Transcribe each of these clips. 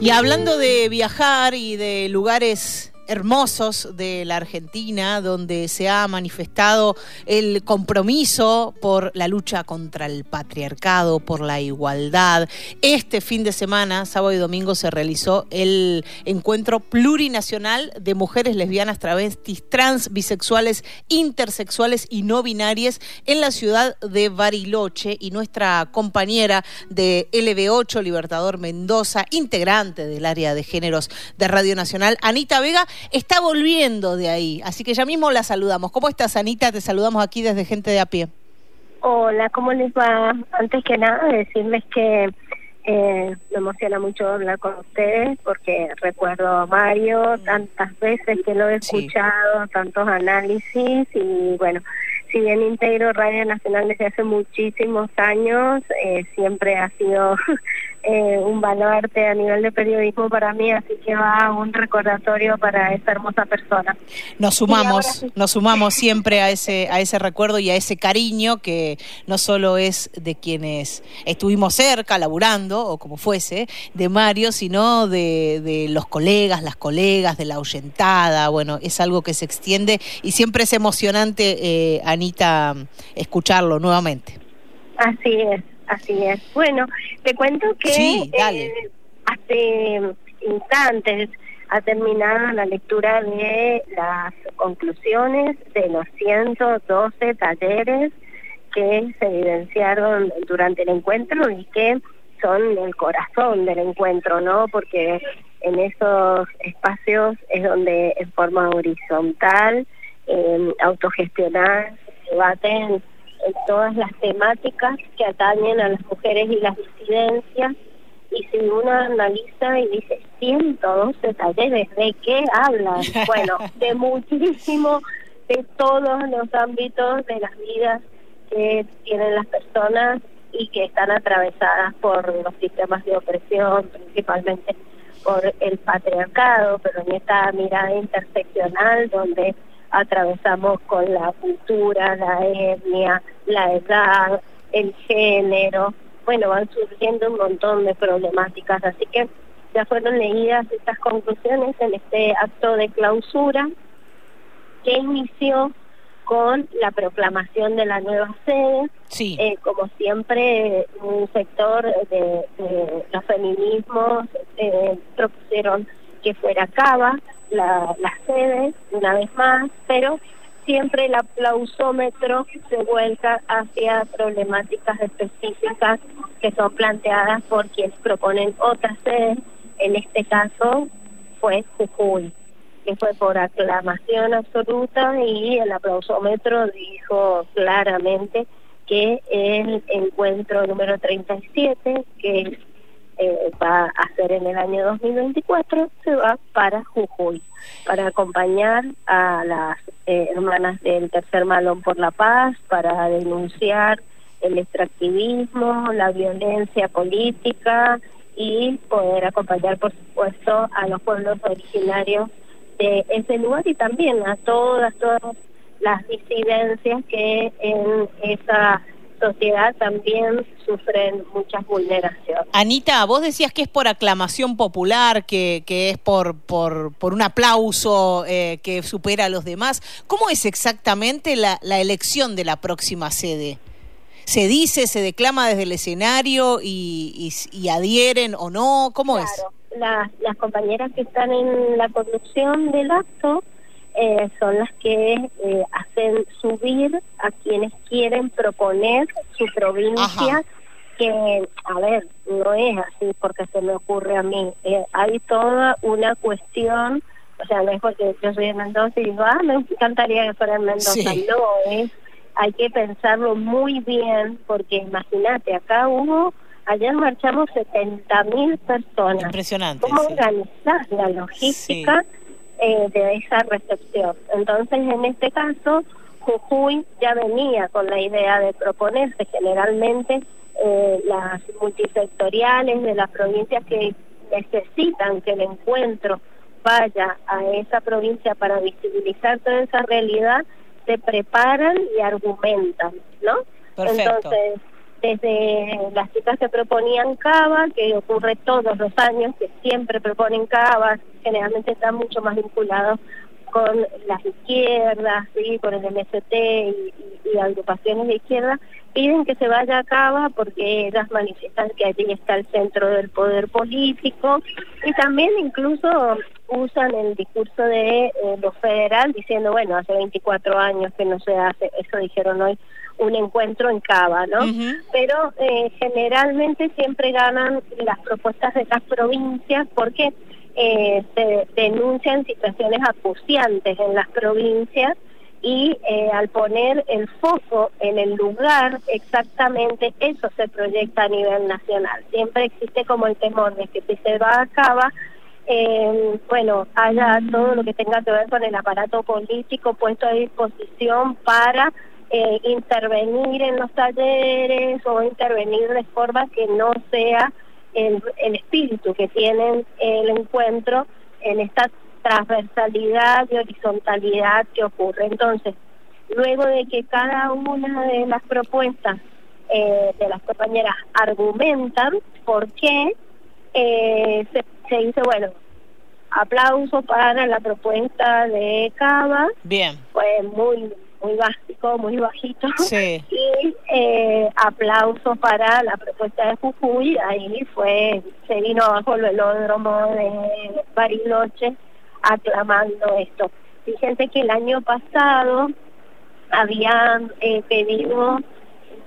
Y hablando de viajar y de lugares hermosos de la Argentina, donde se ha manifestado el compromiso por la lucha contra el patriarcado, por la igualdad. Este fin de semana, sábado y domingo, se realizó el encuentro plurinacional de mujeres lesbianas, travestis, trans, bisexuales, intersexuales y no binarias en la ciudad de Bariloche y nuestra compañera de LB8, Libertador Mendoza, integrante del área de géneros de Radio Nacional, Anita Vega, está volviendo de ahí. Así que ya mismo la saludamos. ¿Cómo estás, Anita? Te saludamos aquí desde Gente de a pie. Hola, ¿cómo les va? Antes que nada, decirles que eh, me emociona mucho hablar con ustedes porque recuerdo a Mario tantas veces que lo he escuchado, tantos análisis y bueno, si bien integro Radio Nacional desde hace muchísimos años, eh, siempre ha sido eh, un baluarte a nivel de periodismo para mí, así que va un recordatorio para esta hermosa persona. Nos sumamos, nos sumamos siempre a ese, a ese recuerdo y a ese cariño que no solo es de quienes estuvimos cerca, laburando, o como fuese, de Mario, sino de, de los colegas, las colegas, de la ahuyentada, bueno, es algo que se extiende y siempre es emocionante, eh, Anita, escucharlo nuevamente. Así es. Así es. Bueno, te cuento que eh, hace instantes ha terminado la lectura de las conclusiones de los 112 talleres que se evidenciaron durante el encuentro y que son el corazón del encuentro, ¿no? Porque en esos espacios es donde en forma horizontal, eh, autogestionar, se debaten en todas las temáticas que atañen a las mujeres y las disidencias. Y si uno analiza y dice 112 talleres, ¿de qué hablan? Bueno, de muchísimo, de todos los ámbitos de las vidas que tienen las personas y que están atravesadas por los sistemas de opresión, principalmente por el patriarcado, pero en esta mirada interseccional donde atravesamos con la cultura, la etnia, la edad, el género. Bueno, van surgiendo un montón de problemáticas, así que ya fueron leídas estas conclusiones en este acto de clausura que inició con la proclamación de la nueva sede. Sí. Eh, como siempre, un sector de, los feminismos eh, propusieron que fuera Cava, la, la sede una vez más, pero siempre el aplausómetro se vuelca hacia problemáticas específicas que son planteadas por quienes proponen otra sede, en este caso fue Jujuy, que fue por aclamación absoluta y el aplausómetro dijo claramente que el encuentro número 37, que eh, va a ser en el año 2024, se va para Jujuy, para acompañar a las eh, hermanas del Tercer Malón por la Paz, para denunciar el extractivismo, la violencia política y poder acompañar, por supuesto, a los pueblos originarios de ese lugar y también a todas, todas las disidencias que en esa sociedad también sufren muchas vulneraciones. Anita, vos decías que es por aclamación popular, que, que es por, por, por un aplauso eh, que supera a los demás. ¿Cómo es exactamente la, la elección de la próxima sede? ¿Se dice, se declama desde el escenario y, y, adhieren o no? ¿Cómo claro, es? Las, las compañeras que están en la conducción del acto eh, son las que eh, hacen subir a quienes quieren proponer su provincia, que, a ver, no es así porque se me ocurre a mí. Eh, hay toda una cuestión, o sea, no es porque yo soy de Mendoza y digo, ah, me encantaría que fuera en Mendoza. No, es, hay que pensarlo muy bien porque imagínate, acá hubo ayer marchamos 70 mil personas. Impresionante. ¿Cómo organizar la logística eh, de esa recepción. Entonces, en este caso, Jujuy ya venía con la idea de proponerse generalmente eh, las multisectoriales de las provincias que necesitan que el encuentro vaya a esa provincia para visibilizar toda esa realidad, se preparan y argumentan, ¿no? Perfecto. Entonces, desde las chicas que proponían cava, que ocurre todos los años, que siempre proponen cava, generalmente están mucho más vinculados con las izquierdas, ¿sí? con el MST y, y, agrupaciones de izquierda, piden que se vaya a Cava porque ellas manifiestan que allí está el centro del poder político y también incluso usan el discurso de eh, lo federal diciendo, bueno, hace 24 años que no se hace, eso dijeron hoy, un encuentro en Cava, ¿no? Pero eh, generalmente siempre ganan las propuestas de las provincias porque eh, se denuncian situaciones acuciantes en las provincias y eh, al poner el foco en el lugar exactamente eso se proyecta a nivel nacional. Siempre existe como el temor de que si se va a cabo, eh, bueno, haya todo lo que tenga que ver con el aparato político puesto a disposición para eh, intervenir en los talleres o intervenir de forma que no sea el, el espíritu que tienen el encuentro en esta transversalidad y horizontalidad que ocurre. Entonces, luego de que cada una de las propuestas eh, de las compañeras argumentan por qué, eh, se, se dice, bueno, aplauso para la propuesta de Cava. Bien. Fue muy muy básico, muy bajito. Sí. Y eh, aplauso para la propuesta de Jujuy. Ahí fue, se vino abajo el velódromo de Bariloche aclamando esto. Fíjense que el año pasado habían eh, pedido,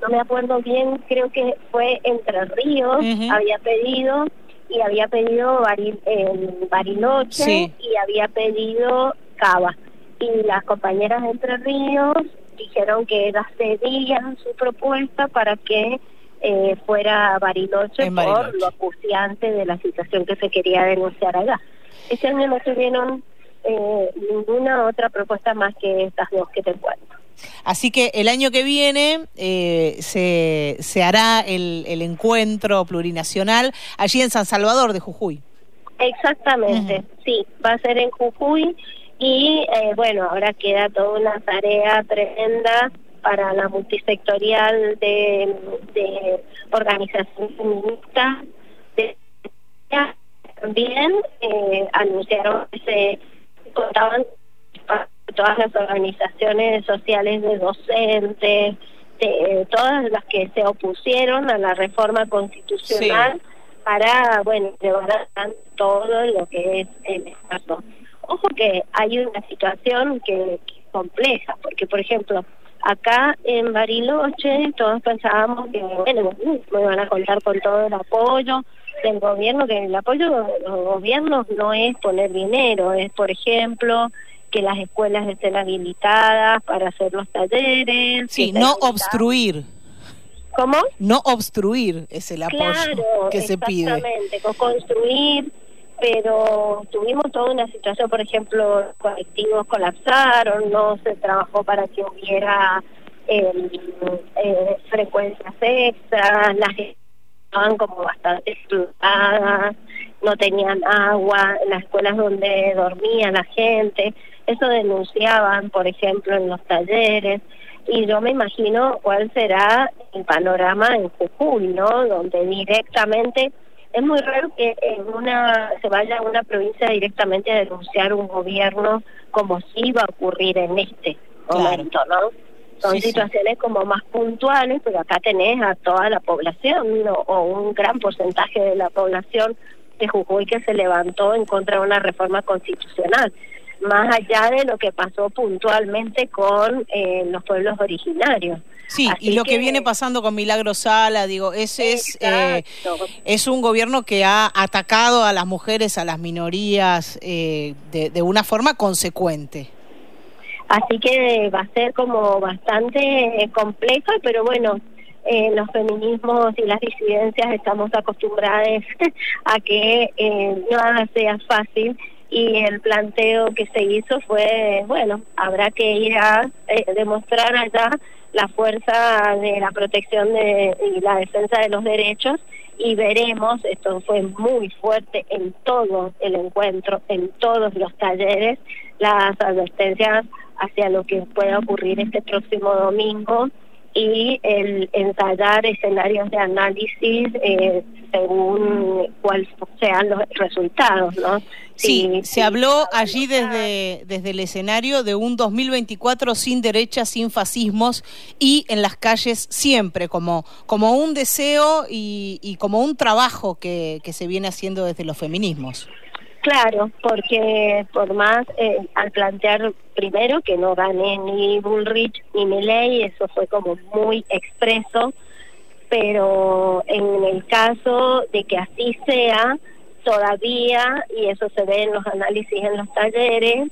no me acuerdo bien, creo que fue Entre Ríos, había pedido y había pedido en Bariloche y había pedido Cava. Y las compañeras de Entre Ríos dijeron que ellas cedían su propuesta para que eh, fuera Bariloche, Bariloche, por lo acuciante de la situación que se quería denunciar allá. Este año no tuvieron eh, ninguna otra propuesta más que estas dos que te cuento. Así que el año que viene eh, se, se hará el, el encuentro plurinacional allí en San Salvador de Jujuy. Exactamente, sí, va a ser en Jujuy y eh, bueno, ahora queda toda una tarea tremenda para la multisectorial de, de organizaciones feministas de también eh, anunciaron que se contaban todas las organizaciones sociales de docentes, de, todas las que se opusieron a la reforma constitucional para, bueno, llevar a todo lo que es el Estado. Ojo que hay una situación que, que es compleja, porque, por ejemplo, acá en Bariloche todos pensábamos que, bueno, me van a contar con todo el apoyo, del gobierno, que el apoyo de los gobiernos no es poner dinero, es, por ejemplo, que las escuelas estén habilitadas para hacer los talleres. Sí, no obstruir. ¿Cómo? No obstruir es el apoyo que se pide. Exactamente, construir, pero tuvimos toda una situación, por ejemplo, colectivos colapsaron, no se trabajó para que hubiera em, eh, frecuencias extras, las estaban como bastante explotadas, no tenían agua, las escuelas donde dormía la gente, eso denunciaban, por ejemplo, en los talleres, y yo me imagino cuál será el panorama en Jujuy, ¿no? Donde directamente es muy raro que en una se vaya a una provincia directamente a denunciar un gobierno como si iba a ocurrir en este momento, ¿no? Son situaciones como más puntuales, pero acá tenés a toda la población o un gran porcentaje de la población de Jujuy que se levantó en contra de una reforma constitucional, más allá de lo que pasó puntualmente con eh, los pueblos originarios. Sí, y lo que, viene pasando con Milagro Sala, digo, ese es, eh, es un gobierno que ha atacado a las mujeres, a las minorías, eh, de, de una forma consecuente. Así que va a ser como bastante complejo, pero bueno, eh, los feminismos y las disidencias estamos acostumbradas a que eh, nada sea fácil y el planteo que se hizo fue, bueno, habrá que ir a eh, demostrar allá la fuerza de la protección de, y la defensa de los derechos y veremos, esto fue muy fuerte en todo el encuentro, en todos los talleres, las advertencias hacia lo que pueda ocurrir este próximo domingo y el ensayar escenarios de análisis eh, según cuáles sean los resultados, ¿no? Sí, se habló allí desde, desde el escenario de un 2024 sin derecha, sin fascismos y en las calles siempre, como, como un deseo y, y como un trabajo que, que se viene haciendo desde los feminismos. Claro, porque por más eh, al plantear primero que no gané ni Bullrich ni Milley, eso fue como muy expreso, pero en el caso de que así sea, todavía, y eso se ve en los análisis en los talleres,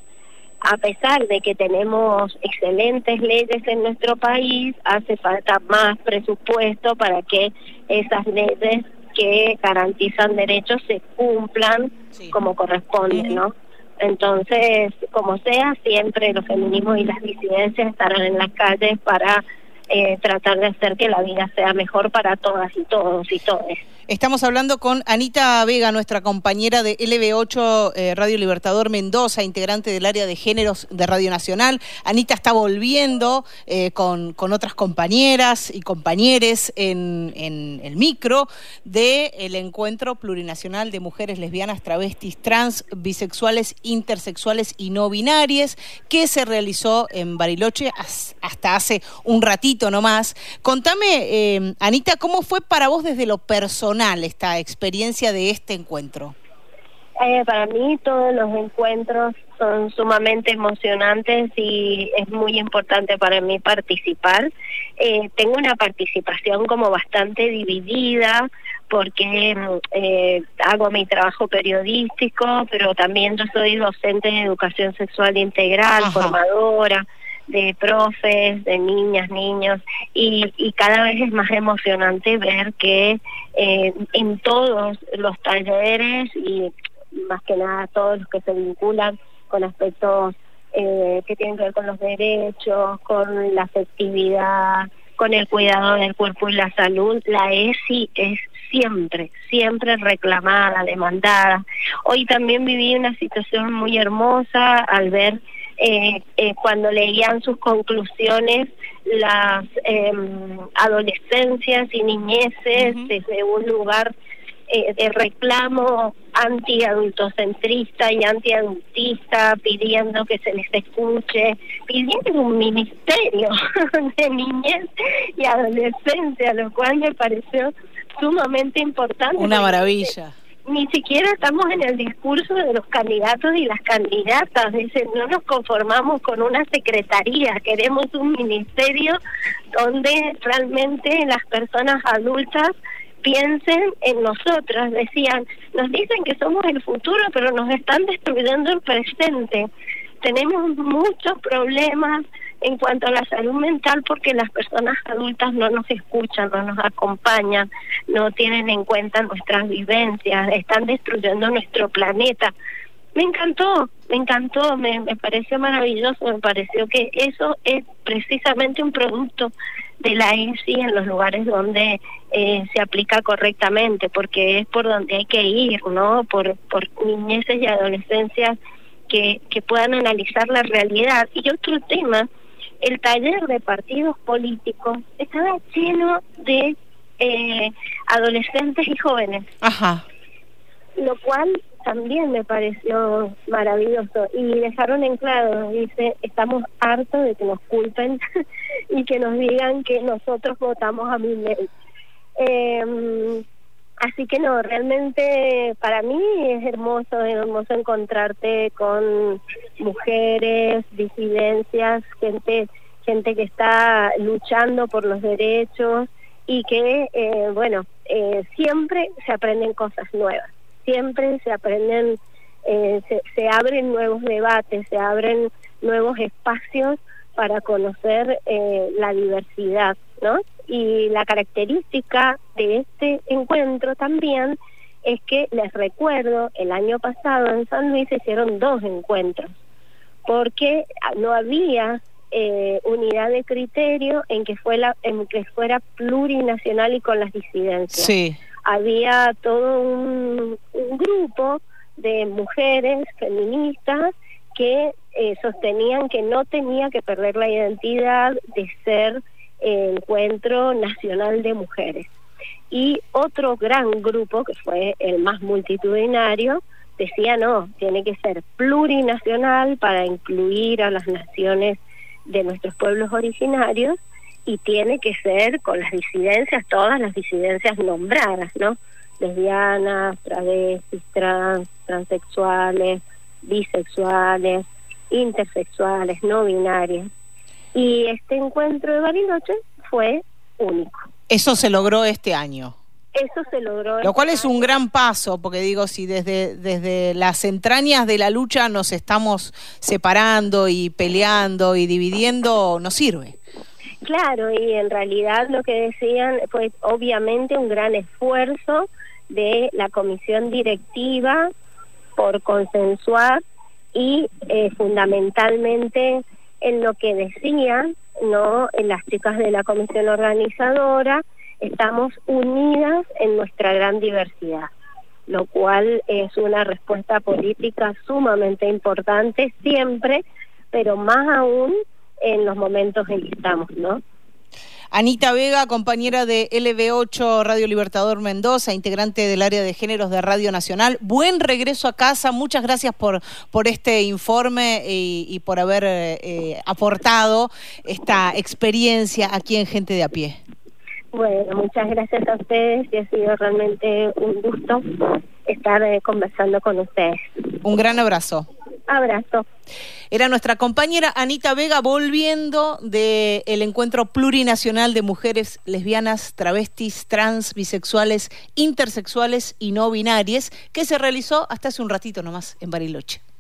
a pesar de que tenemos excelentes leyes en nuestro país, hace falta más presupuesto para que esas leyes que garantizan derechos se cumplan como corresponde, ¿no? Entonces, como sea, siempre los feminismos y las disidencias estarán en las calles para eh, tratar de hacer que la vida sea mejor para todas y todos y todes. Estamos hablando con Anita Vega, nuestra compañera de LB8 eh, Radio Libertador Mendoza, integrante del área de géneros de Radio Nacional. Anita está volviendo eh, con, con, otras compañeras y compañeres en, en el micro del el encuentro plurinacional de mujeres lesbianas, travestis, trans, bisexuales, intersexuales y no binarias que se realizó en Bariloche hasta hace un ratito nomás. Contame, eh, Anita, ¿cómo fue para vos desde lo personal? esta experiencia de este encuentro? Eh, para mí todos los encuentros son sumamente emocionantes y es muy importante para mí participar. Eh, tengo una participación como bastante dividida porque eh, hago mi trabajo periodístico, pero también yo soy docente de educación sexual integral, formadora de profes, de niñas, niños, y, y cada vez es más emocionante ver que eh, en todos los talleres y más que nada todos los que se vinculan con aspectos eh, que tienen que ver con los derechos, con la afectividad, con el cuidado del cuerpo y la salud, la ESI es siempre, siempre reclamada, demandada. Hoy también viví una situación muy hermosa al ver eh, eh, cuando leían sus conclusiones las eh, adolescencias y niñeces desde un lugar eh, de reclamo anti-adultocentrista y anti-adultista, pidiendo que se les escuche, pidiendo un ministerio de niñez y adolescencia, lo cual me pareció sumamente importante. Una maravilla ni siquiera estamos en el discurso de los candidatos y las candidatas. Dicen, no nos conformamos con una secretaría, queremos un ministerio donde realmente las personas adultas piensen en nosotras. Decían, nos dicen que somos el futuro, pero nos están destruyendo el presente. Tenemos muchos problemas en cuanto a la salud mental porque las personas adultas no nos escuchan, no nos acompañan, no tienen en cuenta nuestras vivencias, están destruyendo nuestro planeta. Me encantó, me encantó, me, me pareció maravilloso, me pareció que eso es precisamente un producto de la ESI en los lugares donde eh, se aplica correctamente, porque es por donde hay que ir, ¿no? Por, por niñeces y adolescencias que, que puedan analizar la realidad. Y otro tema el taller de partidos políticos estaba lleno de eh, adolescentes y jóvenes. Ajá. Lo cual también me pareció maravilloso. Y dejaron en claro, dice, estamos hartos de que nos culpen y que nos digan que nosotros votamos a mi ley. Eh, Así que no, realmente para mí es hermoso, es hermoso encontrarte con mujeres, disidencias, gente, gente que está luchando por los derechos y que, eh, bueno, eh, siempre se aprenden cosas nuevas, siempre se aprenden, eh, se, se abren nuevos debates, se abren nuevos espacios para conocer eh, la diversidad, ¿no? Y la característica de este encuentro también es que les recuerdo, el año pasado en San Luis se hicieron dos encuentros, porque no había eh, unidad de criterio en que, fue la, en que fuera plurinacional y con las disidencias. Sí. Había todo un, un grupo de mujeres feministas que eh, sostenían que no tenía que perder la identidad de ser Encuentro Nacional de Mujeres. Y otro gran grupo, que fue el más multitudinario, decía no, tiene que ser plurinacional para incluir a las naciones de nuestros pueblos originarios y tiene que ser con las disidencias, todas las disidencias nombradas, ¿no? Lesbianas, travestis, trans, transexuales, bisexuales, intersexuales, no binarias. Y este encuentro de Bariloche fue único. Eso se logró este año. Eso se logró. Lo cual es un gran paso, porque digo, si desde, desde las entrañas de la lucha nos estamos separando y peleando y dividiendo, no sirve. Claro, y en realidad lo que decían fue obviamente un gran esfuerzo de la comisión directiva por consensuar y eh, fundamentalmente en lo que decían no en las chicas de la comisión organizadora estamos unidas en nuestra gran diversidad, lo cual es una respuesta política sumamente importante siempre, pero más aún en los momentos en que estamos, ¿no? Anita Vega, compañera de LB8 Radio Libertador Mendoza, integrante del área de géneros de Radio Nacional. Buen regreso a casa. Muchas gracias por, por este informe y, por haber eh, aportado esta experiencia aquí en Gente de a pie. Bueno, muchas gracias a ustedes y ha sido realmente un gusto estar eh, conversando con ustedes. Un gran abrazo. Abrazo. Era nuestra compañera Anita Vega volviendo del el encuentro plurinacional de mujeres lesbianas, travestis, trans, bisexuales, intersexuales y no binarias que se realizó hasta hace un ratito nomás en Bariloche.